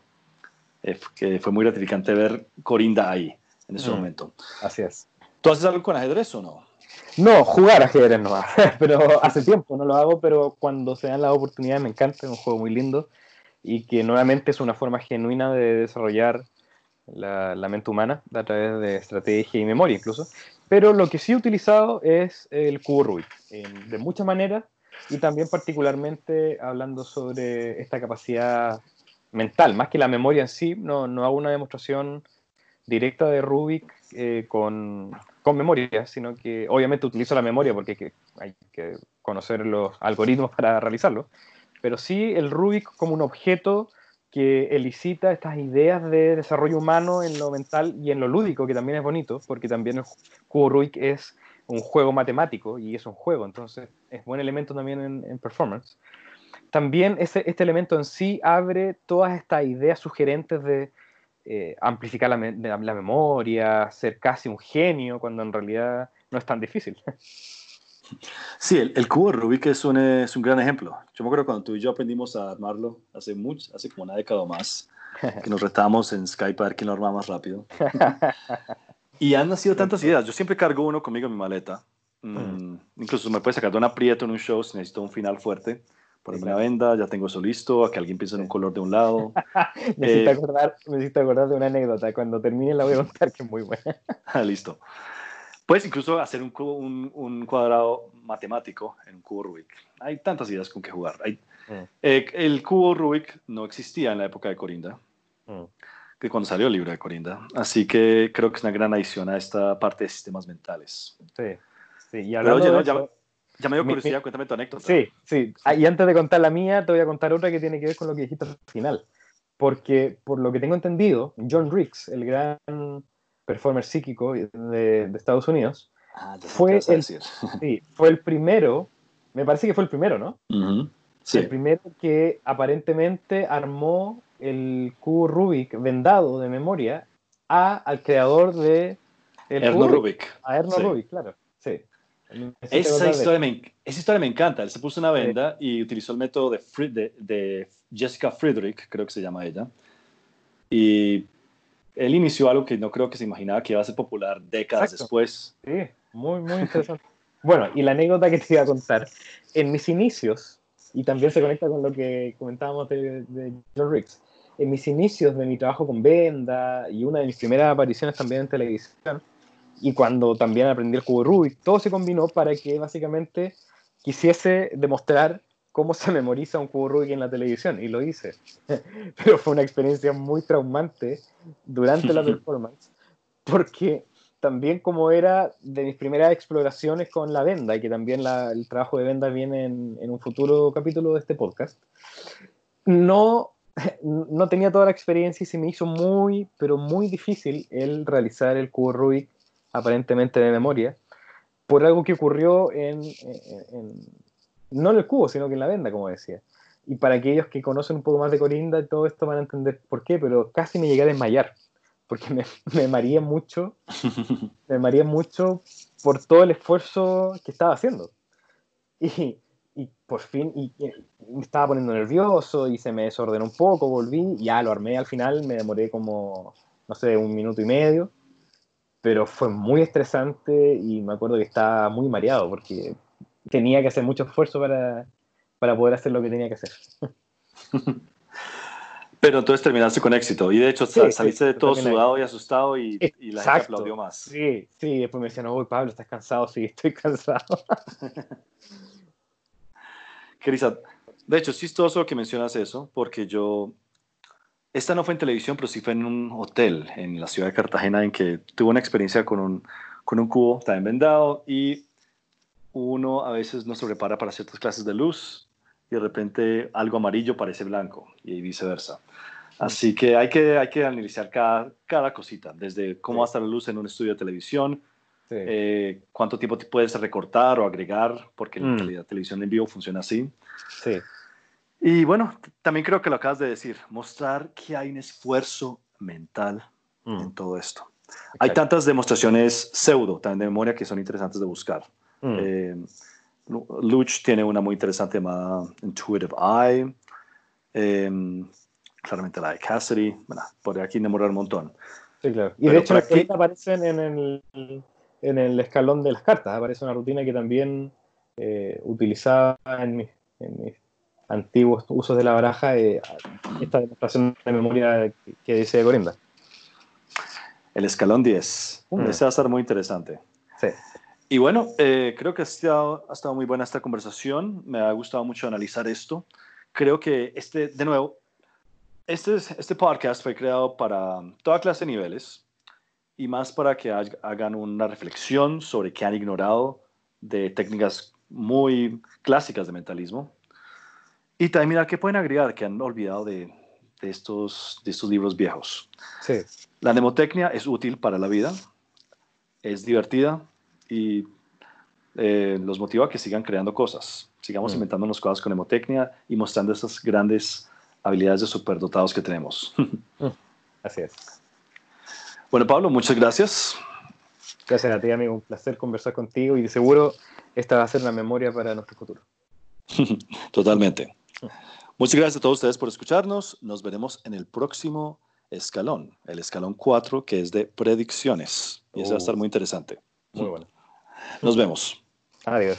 Speaker 1: Eh, que fue muy gratificante ver Corinda ahí, en ese mm. momento.
Speaker 2: Así es.
Speaker 1: ¿Tú haces algo con ajedrez o no?
Speaker 2: No, jugar ajedrez no, pero hace tiempo no lo hago, pero cuando se dan las oportunidades me encanta, es un juego muy lindo y que nuevamente es una forma genuina de desarrollar la, la, mente humana a través de estrategia y memoria incluso. Pero lo que sí he utilizado es el cubo Rubik, de muchas maneras, y también particularmente hablando sobre esta capacidad mental, más que la memoria en sí, no, no hago una demostración directa de Rubik eh, con, con, memoria, sino que obviamente utilizo la memoria porque hay que, conocer los algoritmos para realizarlo, pero sí el Rubik como un objeto que elicita estas ideas de desarrollo humano en lo mental y en lo lúdico, que también es bonito, porque también el cubo Rubik es un juego matemático y es un juego, entonces es buen elemento también en, performance. También este, este elemento en sí abre todas estas ideas sugerentes de eh, amplificar la, la, memoria, ser casi un genio, cuando en realidad no es tan difícil.
Speaker 1: Sí, el, el cubo Rubik es un, es un gran ejemplo. Yo me acuerdo cuando tú y yo aprendimos a armarlo hace mucho, hace como una década o más, que nos retábamos en Skype a ver quién lo armaba más rápido. y han nacido tantas ideas. Yo siempre cargo uno conmigo en mi maleta. Mm, mm. Incluso me puede sacar de un aprieto en un show si necesito un final fuerte. Ponerme una venda, ya tengo eso listo, a que alguien piense en un color de un lado.
Speaker 2: hiciste eh, acordar, me acordar de una anécdota. Cuando termine la voy a contar, que es muy buena.
Speaker 1: Ah, listo. Puedes incluso hacer un, un, un, cuadrado matemático en un cubo Rubik. Hay tantas ideas con que jugar. Hay, mm. eh, el cubo Rubik no existía en la época de Corinda, mm. que cuando salió el libro de Corinda. Así que creo que es una gran adición a esta parte de sistemas mentales.
Speaker 2: Sí, sí. Y hablando
Speaker 1: oye, ya, ya, me dio curiosidad, cuéntame tu anécdota.
Speaker 2: Sí, sí. Ah, y antes de contar la mía, te voy a contar otra que tiene que ver con lo que dijiste al final. Porque, por lo que tengo entendido, John Riggs, el gran performer psíquico de, Estados Unidos, ah, fue, el, sí, fue el primero, me parece que fue el primero, ¿no? sí. El primero que aparentemente armó el cubo Rubik vendado de memoria a, al creador de...
Speaker 1: El Erno Rubik.
Speaker 2: A Erno Rubik, claro.
Speaker 1: Esa historia, me, esa historia, me, encanta. Él se puso una venda y utilizó el método de, de, de, Jessica Friedrich, creo que se llama ella. Y él inició algo que no creo que se imaginaba que iba a ser popular décadas después.
Speaker 2: Sí, muy, muy interesante. bueno, y la anécdota que te iba a contar, en mis inicios, y también se conecta con lo que comentábamos de, de John Riggs, en mis inicios de mi trabajo con Venda y una de mis primeras apariciones también en televisión, y cuando también aprendí el cubo Rubik, todo se combinó para que básicamente quisiese demostrar cómo se memoriza un cubo Rubik en la televisión y lo hice. Pero fue una experiencia muy traumante durante la performance porque también como era de mis primeras exploraciones con la venda y que también el trabajo de venda viene en, un futuro capítulo de este podcast, no, no tenía toda la experiencia y se me hizo muy, pero muy difícil el realizar el cubo Rubik aparentemente de memoria por algo que ocurrió en no en el cubo, sino que en la venda, como decía. Y para aquellos que conocen un poco más de Corinda y todo esto van a entender por qué, pero casi me llegué a desmayar, porque me, me mareé mucho, me mareé mucho por todo el esfuerzo que estaba haciendo. Y, y por fin, y, me estaba poniendo nervioso y se me desordenó un poco, volví, ya lo armé al final, me demoré como, no sé, un minuto y medio, pero fue muy estresante y me acuerdo que estaba muy mareado porque tenía que hacer mucho esfuerzo para, para poder hacer lo que tenía que hacer.
Speaker 1: Pero entonces terminaste con éxito. Y de hecho saliste de todo sudado y asustado y, y, la gente aplaudió más.
Speaker 2: Sí, sí. Después me decían, uy, Pablo, ¿estás cansado? Sí, estoy cansado.
Speaker 1: Crisa, de hecho, es chistoso que mencionas eso, porque yo... Esta no fue en televisión, pero sí fue en un hotel en la ciudad de Cartagena en que tuve una experiencia con un, con un cubo también vendado y uno a veces no se prepara para ciertas clases de luz y de repente algo amarillo parece blanco y viceversa. Así que hay que, hay que analizar cada, cada cosita, desde cómo va a estar la luz en un estudio de televisión, eh, cuánto tiempo te puedes recortar o agregar, porque mm. la televisión en vivo funciona así.
Speaker 2: Sí.
Speaker 1: Y bueno, también creo que lo acabas de decir, mostrar que hay un esfuerzo mental mm. en todo esto. Hay tantas demostraciones pseudo, también de memoria, que son interesantes de buscar. Mm. Eh, Luch tiene una muy interesante llamada Intuitive Eye. Em, claramente la de Cassidy. Bueno, por aquí demorar un montón.
Speaker 2: Sí, claro. Y de hecho, aquí... aparecen en el, en el escalón de las cartas. Aparece una rutina que también eh, utilizaba en mis, antiguos usos de la baraja eh, esta demostración de memoria que, dice Corinda.
Speaker 1: El escalón 10. Mm. Ese va a estar muy interesante.
Speaker 2: Sí.
Speaker 1: Y bueno, eh, creo que ha estado, ha estado muy buena esta conversación. Me ha gustado mucho analizar esto. Creo que este, de nuevo, este, este podcast fue creado para toda clase de niveles y más para que hagan una reflexión sobre qué han ignorado de técnicas muy clásicas de mentalismo y también mira qué pueden agregar que han olvidado de, de, estos, de estos libros viejos.
Speaker 2: Sí.
Speaker 1: La mnemotecnia es útil para la vida, es divertida, y eh, los motiva a que sigan creando cosas, sigamos mm. inventando inventándonos cosas con hemotecnia y mostrando esas grandes habilidades de superdotados que tenemos.
Speaker 2: Mm. Así es.
Speaker 1: Bueno, Pablo, muchas gracias.
Speaker 2: Gracias a ti, amigo. Un placer conversar contigo y seguro esta va a ser la memoria para nuestro futuro.
Speaker 1: Totalmente. Muchas gracias a todos ustedes por escucharnos. Nos veremos en el próximo escalón, el escalón 4, que es de predicciones. Y eso va a estar uh. muy interesante.
Speaker 2: Muy bueno.
Speaker 1: Nos vemos.
Speaker 2: Adiós.